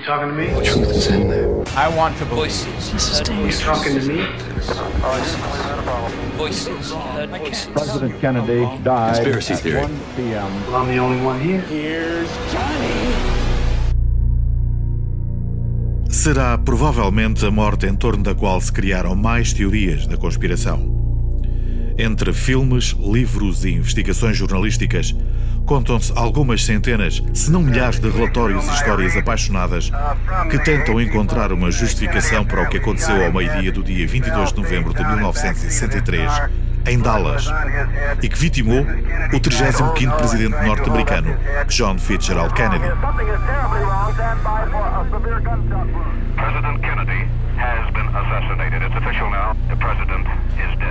You talking to me? The truth is in there. I want to voices. You talking to me? Voices. Heard voices. President Kennedy died Conspiracy at theory. 1 p.m. Well, I'm the only one here. Será provavelmente a morte em torno da qual se criaram mais teorias da conspiração. Entre filmes, livros e investigações jornalísticas, contam-se algumas centenas, se não milhares de relatórios e histórias apaixonadas que tentam encontrar uma justificação para o que aconteceu ao meio-dia do dia 22 de novembro de 1963, em Dallas, e que vitimou o 35º presidente norte-americano, John Fitzgerald Kennedy.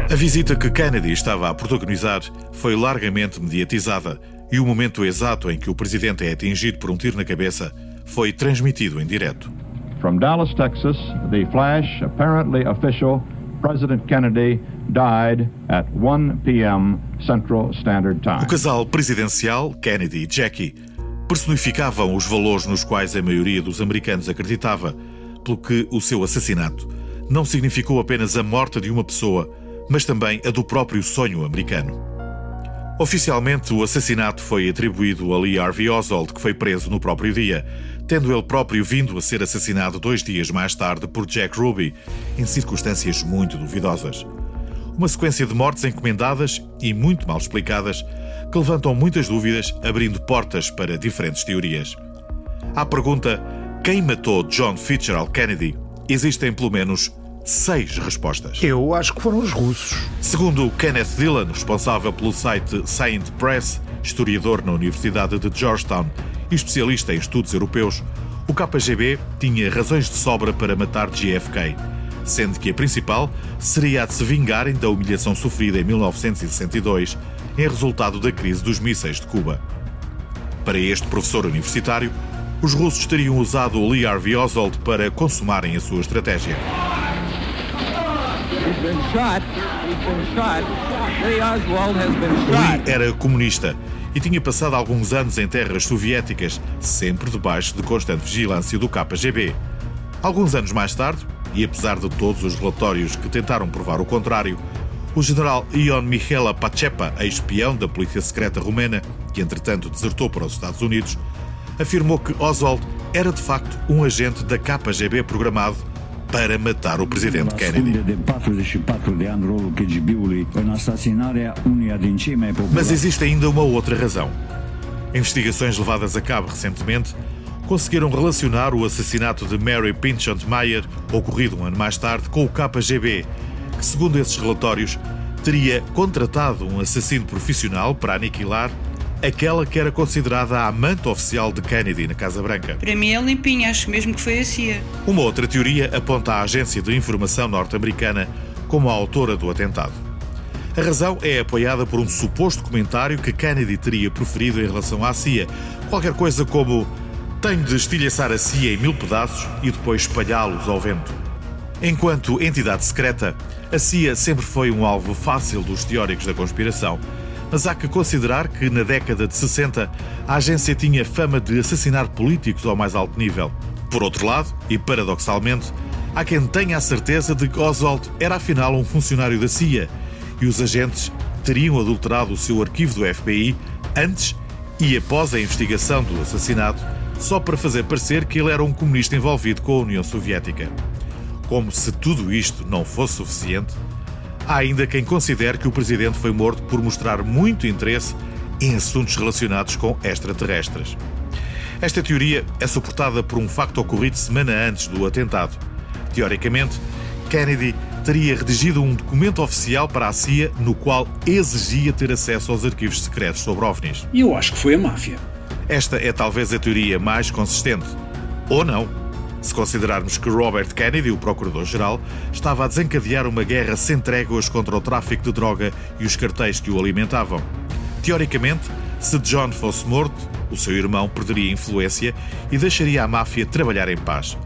A visita que Kennedy estava a protagonizar foi largamente mediatizada e o momento exato em que o presidente é atingido por um tiro na cabeça foi transmitido em direto. From Dallas, Texas, the flash, apparently official, President Kennedy died at 1 p.m. Central Standard Time. O casal presidencial, Kennedy e Jackie, personificavam os valores nos quais a maioria dos americanos acreditava, pelo que o seu assassinato não significou apenas a morte de uma pessoa, mas também a do próprio sonho americano. Oficialmente, o assassinato foi atribuído a Lee Harvey Oswald, que foi preso no próprio dia, tendo ele próprio vindo a ser assassinado dois dias mais tarde por Jack Ruby, em circunstâncias muito duvidosas. Uma sequência de mortes encomendadas e muito mal explicadas que levantam muitas dúvidas, abrindo portas para diferentes teorias. À pergunta quem matou John Fitzgerald Kennedy, existem pelo menos seis respostas. Eu acho que foram os russos. Segundo Kenneth Dillon, responsável pelo site Science Press, historiador na Universidade de Georgetown e especialista em estudos europeus, o KGB tinha razões de sobra para matar JFK, sendo que a principal seria a de se vingarem da humilhação sofrida em 1962 em resultado da crise dos mísseis de Cuba. Para este professor universitário, os russos teriam usado o Lee Harvey Oswald para consumarem a sua estratégia. Lee era comunista e tinha passado alguns anos em terras soviéticas, sempre debaixo de constante vigilância do KGB. Alguns anos mais tarde, e apesar de todos os relatórios que tentaram provar o contrário, o general Ion Michela Pacepa, ex-espião da polícia secreta romena, que entretanto desertou para os Estados Unidos, afirmou que Oswald era de facto um agente da KGB programado para matar o presidente Kennedy. de 44 de ani rolul KGB-ului în asasinarea uneia din cei mai populari Mas existe ainda uma outra razão. Investigações levadas a cabo recentemente conseguiram relacionar o assassinato de Mary Pinchot Meyer, ocorrido um ano mais tarde, com o KGB, que, segundo esses relatórios, teria contratado um assassino profissional para aniquilar aquela que era considerada a amante oficial de Kennedy na Casa Branca. Para mim é limpinho, acho mesmo que foi a CIA. Uma outra teoria aponta a agência de informação norte-americana como a autora do atentado. A razão é apoiada por um suposto comentário que Kennedy teria proferido em relação à CIA, qualquer coisa como tenho de estilhaçar a CIA em mil pedaços e depois espalhá-los ao vento. Enquanto entidade secreta, a CIA sempre foi um alvo fácil dos teóricos da conspiração, mas há que considerar que na década de 60 a agência tinha fama de assassinar políticos ao mais alto nível. Por outro lado, e paradoxalmente, há quem tenha a certeza de que Oswald era afinal um funcionário da CIA e os agentes teriam adulterado o seu arquivo do FBI antes e após a investigação do assassinato, só para fazer parecer que ele era um comunista envolvido com a União Soviética. Como se tudo isto não fosse suficiente, há ainda quem considere que o presidente foi morto por mostrar muito interesse em assuntos relacionados com extraterrestres. Esta teoria é suportada por um facto ocorrido semana antes do atentado. Teoricamente, Kennedy teria redigido um documento oficial para a CIA no qual exigia ter acesso aos arquivos secretos sobre OVNIs. E eu acho que foi a máfia. Esta é talvez a teoria mais consistente. Ou não. Se considerarmos que Robert Kennedy, o Procurador-Geral, estava a desencadear uma guerra sem tréguas contra o tráfico de droga e os cartéis que o alimentavam. Teoricamente, se John fosse morto, o seu irmão perderia influência e deixaria a máfia trabalhar em paz.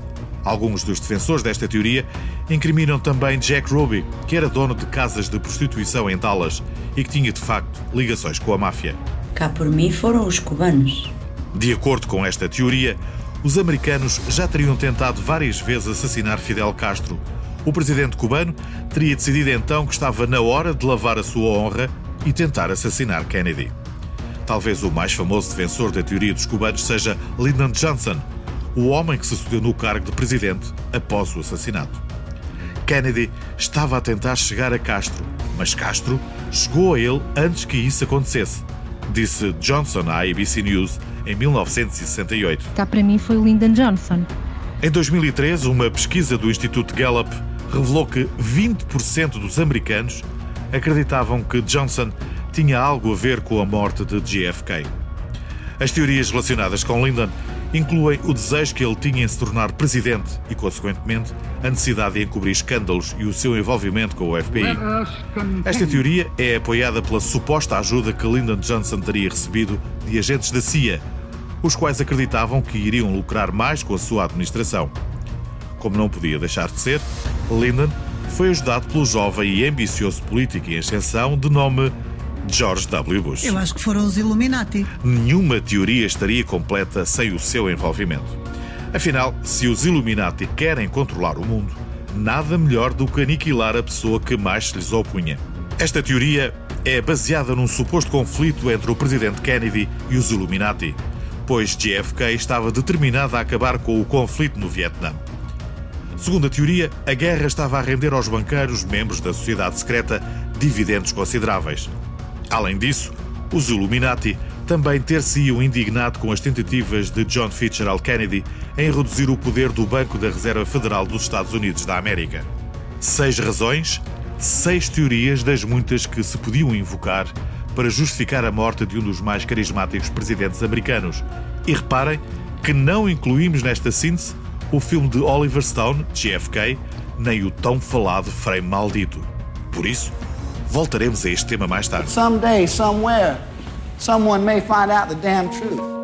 Alguns dos defensores desta teoria incriminam também Jack Ruby, que era dono de casas de prostituição em Dallas e que tinha de facto ligações com a máfia. Cá por mim foram os cubanos. De acordo com esta teoria, os americanos já teriam tentado várias vezes assassinar Fidel Castro. O presidente cubano teria decidido então que estava na hora de lavar a sua honra e tentar assassinar Kennedy. Talvez o mais famoso defensor da teoria dos cubanos seja Lyndon Johnson, o homem que se sucedeu no cargo de presidente após o assassinato. Kennedy estava a tentar chegar a Castro, mas Castro chegou a ele antes que isso acontecesse, disse Johnson à ABC News em 1968. Cá para mim foi Lyndon Johnson. Em 2003, uma pesquisa do Instituto Gallup revelou que 20% dos americanos acreditavam que Johnson tinha algo a ver com a morte de JFK. As teorias relacionadas com Lyndon incluem o desejo que ele tinha em se tornar presidente e, consequentemente, a necessidade de encobrir escândalos e o seu envolvimento com o FBI. Esta teoria é apoiada pela suposta ajuda que Lyndon Johnson teria recebido de agentes da CIA, os quais acreditavam que iriam lucrar mais com a sua administração. Como não podia deixar de ser, Lyndon foi ajudado pelo jovem e ambicioso político em ascensão de nome George W. Bush. Eu acho que foram os Illuminati. Nenhuma teoria estaria completa sem o seu envolvimento. Afinal, se os Illuminati querem controlar o mundo, nada melhor do que aniquilar a pessoa que mais se lhes opunha. Esta teoria é baseada num suposto conflito entre o presidente Kennedy e os Illuminati, pois JFK estava determinado a acabar com o conflito no Vietnã. Segundo a teoria, a guerra estava a render aos banqueiros, membros da sociedade secreta, dividendos consideráveis. Além disso, os Illuminati também ter-se-iam indignado com as tentativas de John Fitzgerald Kennedy em reduzir o poder do Banco da Reserva Federal dos Estados Unidos da América. Seis razões, seis teorias das muitas que se podiam invocar para justificar a morte de um dos mais carismáticos presidentes americanos. E reparem que não incluímos nesta síntese o filme de Oliver Stone, JFK, nem o tão falado frame maldito. Por isso, voltaremos a este tema mais tarde. Someday, somewhere, someone may find out the damn truth.